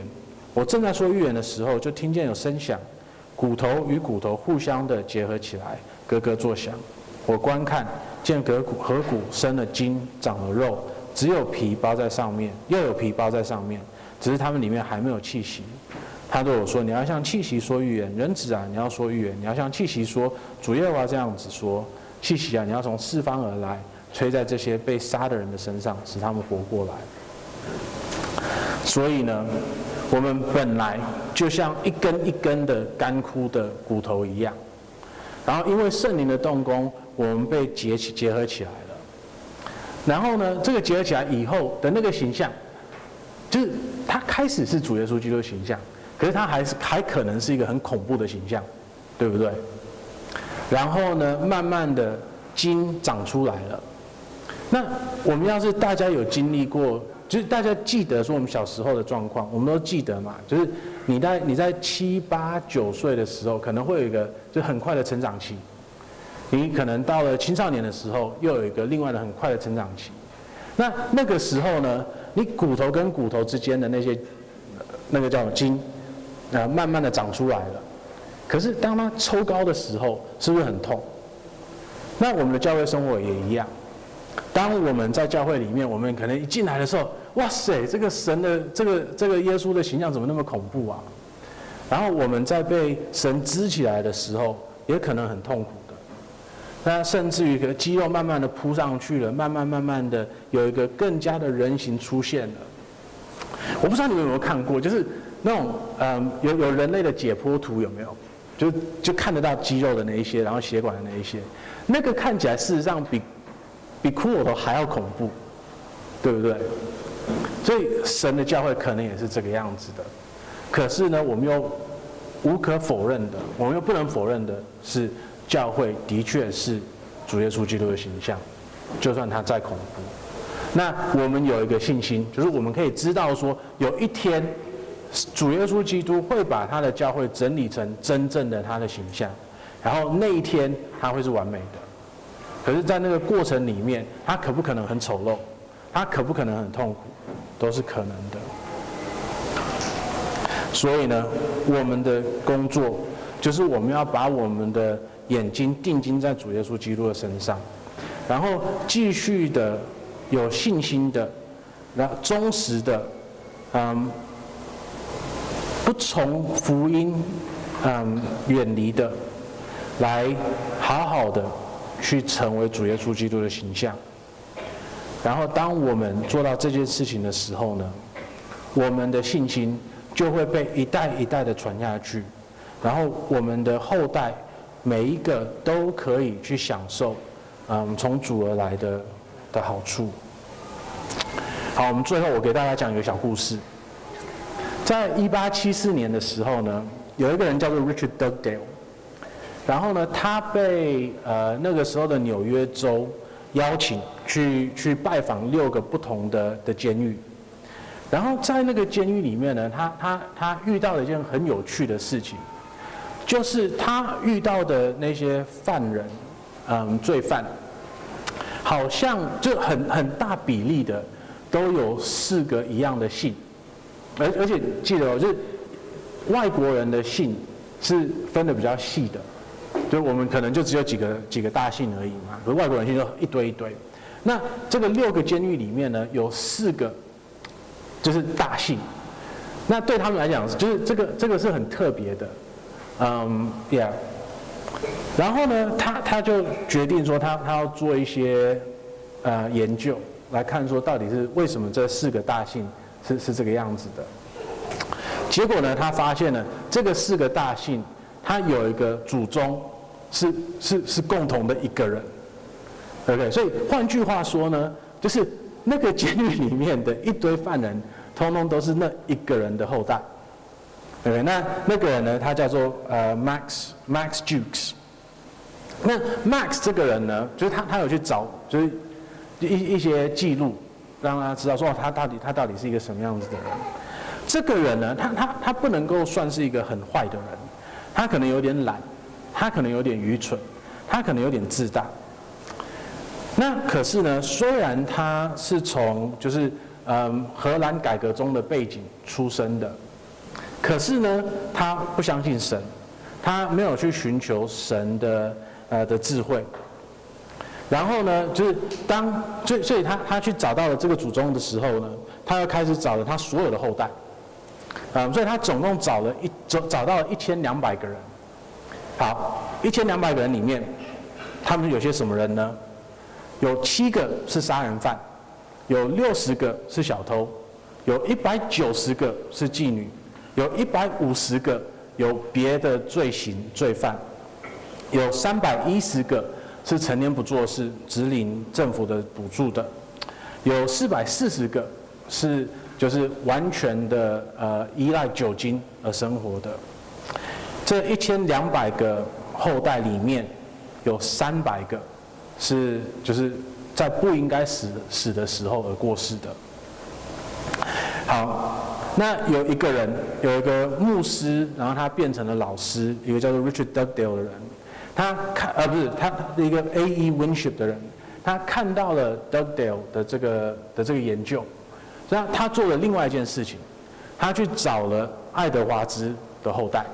我正在说预言的时候，就听见有声响，骨头与骨头互相的结合起来，咯咯作响。我观看，见隔骨和骨生了筋，长了肉，只有皮包在上面，又有皮包在上面，只是它们里面还没有气息。他对我说：“你要向气息说预言，人子啊，你要说预言，你要向气息说，主耶和华这样子说，气息啊，你要从四方而来，吹在这些被杀的人的身上，使他们活过来。”所以呢，我们本来就像一根一根的干枯的骨头一样，然后因为圣灵的动工，我们被结起结合起来了。然后呢，这个结合起来以后的那个形象，就是它开始是主耶稣基督的形象，可是它还是还可能是一个很恐怖的形象，对不对？然后呢，慢慢的筋长出来了。那我们要是大家有经历过。就是大家记得说我们小时候的状况，我们都记得嘛。就是你在你在七八九岁的时候，可能会有一个就很快的成长期。你可能到了青少年的时候，又有一个另外的很快的成长期。那那个时候呢，你骨头跟骨头之间的那些那个叫筋，啊，慢慢的长出来了。可是当它抽高的时候，是不是很痛？那我们的教会生活也一样。当我们在教会里面，我们可能一进来的时候，哇塞，这个神的这个这个耶稣的形象怎么那么恐怖啊？然后我们在被神支起来的时候，也可能很痛苦的。那甚至于，可能肌肉慢慢的扑上去了，慢慢慢慢的有一个更加的人形出现了。我不知道你们有没有看过，就是那种嗯，有有人类的解剖图有没有？就就看得到肌肉的那一些，然后血管的那一些，那个看起来事实上比。比骷髅头还要恐怖，对不对？所以神的教会可能也是这个样子的。可是呢，我们又无可否认的，我们又不能否认的是，教会的确是主耶稣基督的形象，就算他再恐怖。那我们有一个信心，就是我们可以知道说，有一天主耶稣基督会把他的教会整理成真正的他的形象，然后那一天他会是完美的。可是，在那个过程里面，他可不可能很丑陋？他可不可能很痛苦？都是可能的。所以呢，我们的工作就是我们要把我们的眼睛定睛在主耶稣基督的身上，然后继续的有信心的，然后忠实的，嗯，不从福音嗯远离的，来好好的。去成为主耶稣基督的形象，然后当我们做到这件事情的时候呢，我们的信心就会被一代一代的传下去，然后我们的后代每一个都可以去享受，嗯，从主而来的的好处。好，我们最后我给大家讲一个小故事，在一八七四年的时候呢，有一个人叫做 Richard Dugdale。然后呢，他被呃那个时候的纽约州邀请去去拜访六个不同的的监狱，然后在那个监狱里面呢，他他他遇到了一件很有趣的事情，就是他遇到的那些犯人，嗯，罪犯，好像就很很大比例的都有四个一样的姓，而而且记得哦，就是外国人的姓是分的比较细的。就我们可能就只有几个几个大姓而已嘛，可是外国人姓就一堆一堆。那这个六个监狱里面呢，有四个就是大姓。那对他们来讲，就是这个这个是很特别的，嗯，yeah。然后呢，他他就决定说他他要做一些呃研究，来看说到底是为什么这四个大姓是是这个样子的。结果呢，他发现了这个四个大姓，他有一个祖宗。是是是共同的一个人，OK，所以换句话说呢，就是那个监狱里面的一堆犯人，通通都是那一个人的后代，OK，那那个人呢，他叫做呃 Max Max Jukes。那 Max 这个人呢，就是他他有去找，就是一一些记录让他知道说他到底他到底是一个什么样子的人。这个人呢，他他他不能够算是一个很坏的人，他可能有点懒，他可能有点愚蠢，他可能有点自大。那可是呢，虽然他是从就是嗯荷兰改革中的背景出生的，可是呢，他不相信神，他没有去寻求神的呃的智慧。然后呢，就是当所以所以他他去找到了这个祖宗的时候呢，他又开始找了他所有的后代。嗯，所以他总共找了一找找到了一千两百个人。好，一千两百个人里面，他们有些什么人呢？有七个是杀人犯，有六十个是小偷，有一百九十个是妓女，有一百五十个有别的罪行罪犯，有三百一十个是成年不做事，只领政府的补助的，有四百四十个是就是完全的呃依赖酒精而生活的。这一千两百个后代里面，有三百个。是，就是在不应该死死的时候而过世的。好，那有一个人，有一个牧师，然后他变成了老师，一个叫做 Richard Dugdale 的人，他看，呃，不是他一个 A.E. Winship 的人，他看到了 Dugdale 的这个的这个研究，那他做了另外一件事情，他去找了爱德华兹的后代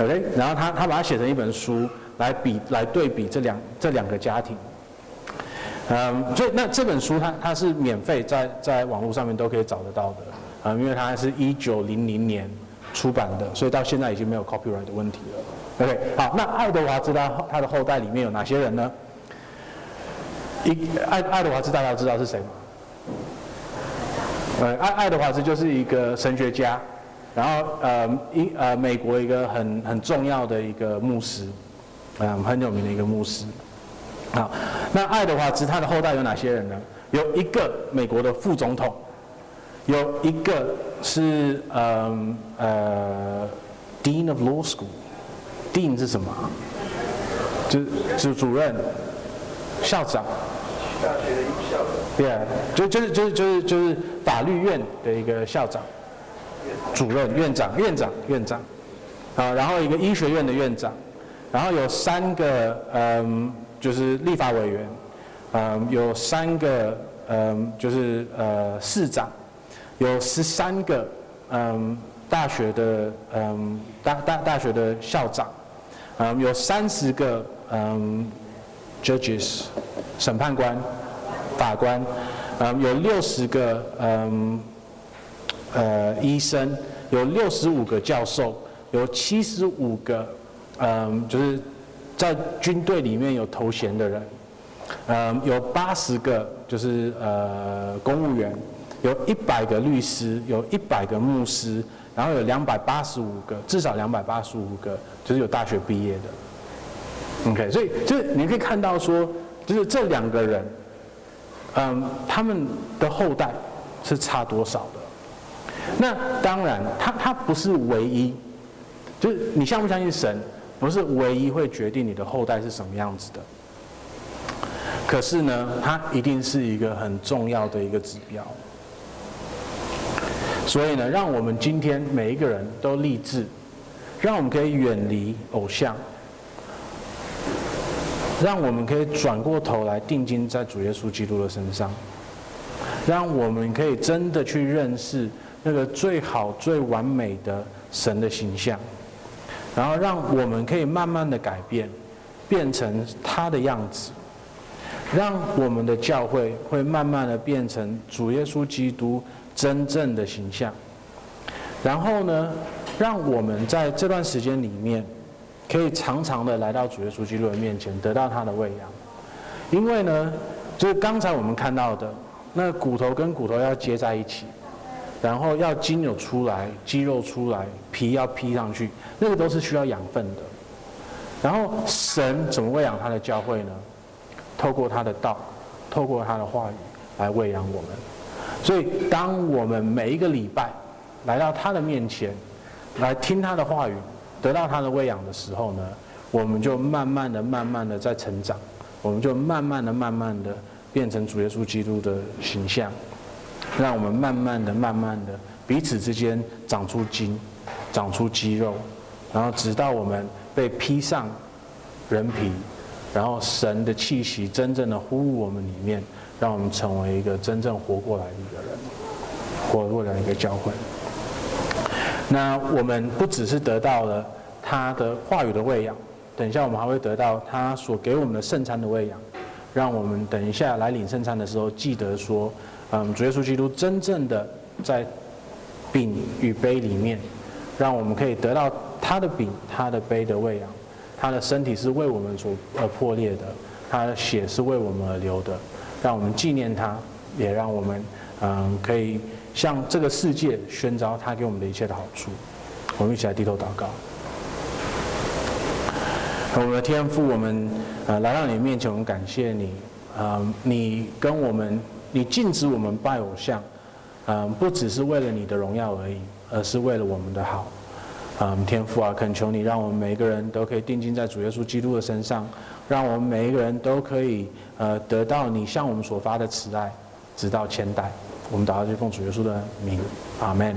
，OK，然后他他把它写成一本书。来比来对比这两这两个家庭，嗯，所以那这本书它它是免费在在网络上面都可以找得到的，嗯，因为它是一九零零年出版的，所以到现在已经没有 copyright 的问题了。OK，好，那爱德华兹他他的后代里面有哪些人呢？一爱爱德华兹大家知道是谁吗？呃，爱爱德华兹就是一个神学家，然后呃一呃美国一个很很重要的一个牧师。嗯，很有名的一个牧师。好，那爱德华兹他的后代有哪些人呢？有一个美国的副总统，有一个是嗯呃 Dean of Law School。Dean 是什么？就是主主任、校长。大学的校长。对，就就是就是就是就是法律院的一个校长、主任、院长、院长、院长。啊，然后一个医学院的院长。然后有三个嗯，就是立法委员，嗯，有三个嗯，就是呃市长，有十三个嗯大学的嗯大大大学的校长，嗯，有三十个嗯 judges 审判官法官，嗯，有六十个嗯呃医生，有六十五个教授，有七十五个。嗯，就是在军队里面有头衔的人，嗯，有八十个就是呃公务员，有一百个律师，有一百个牧师，然后有两百八十五个，至少两百八十五个就是有大学毕业的。OK，所以就是你可以看到说，就是这两个人，嗯，他们的后代是差多少的？那当然，他他不是唯一，就是你相不相信神？不是唯一会决定你的后代是什么样子的，可是呢，它一定是一个很重要的一个指标。所以呢，让我们今天每一个人都立志，让我们可以远离偶像，让我们可以转过头来定睛在主耶稣基督的身上，让我们可以真的去认识那个最好最完美的神的形象。然后让我们可以慢慢的改变，变成他的样子，让我们的教会会慢慢的变成主耶稣基督真正的形象。然后呢，让我们在这段时间里面，可以常常的来到主耶稣基督的面前，得到他的喂养。因为呢，就是刚才我们看到的，那骨头跟骨头要接在一起。然后要筋有出来，肌肉出来，皮要披上去，那个都是需要养分的。然后神怎么喂养他的教会呢？透过他的道，透过他的话语来喂养我们。所以当我们每一个礼拜来到他的面前，来听他的话语，得到他的喂养的时候呢，我们就慢慢的、慢慢的在成长，我们就慢慢的、慢慢的变成主耶稣基督的形象，让我们慢慢的、慢慢的彼此之间长出筋，长出肌肉，然后直到我们被披上人皮，然后神的气息真正的呼入我们里面，让我们成为一个真正活过来的一个人，活过来的一个教会。那我们不只是得到了他的话语的喂养，等一下我们还会得到他所给我们的圣餐的喂养，让我们等一下来领圣餐的时候记得说，嗯，主耶稣基督真正的在饼与杯里面，让我们可以得到他的饼、他的杯的喂养，他的身体是为我们所而破裂的，他的血是为我们而流的，让我们纪念他，也让我们嗯可以。向这个世界宣召他给我们的一切的好处，我们一起来低头祷告。我们的天父，我们呃来到你面前，我们感谢你，啊、呃，你跟我们，你禁止我们拜偶像，嗯、不只是为了你的荣耀而已，而是为了我们的好。嗯、天父啊，恳求你，让我们每一个人都可以定睛在主耶稣基督的身上，让我们每一个人都可以呃得到你向我们所发的慈爱，直到千代。我们祷告，奉主耶稣的名，阿门。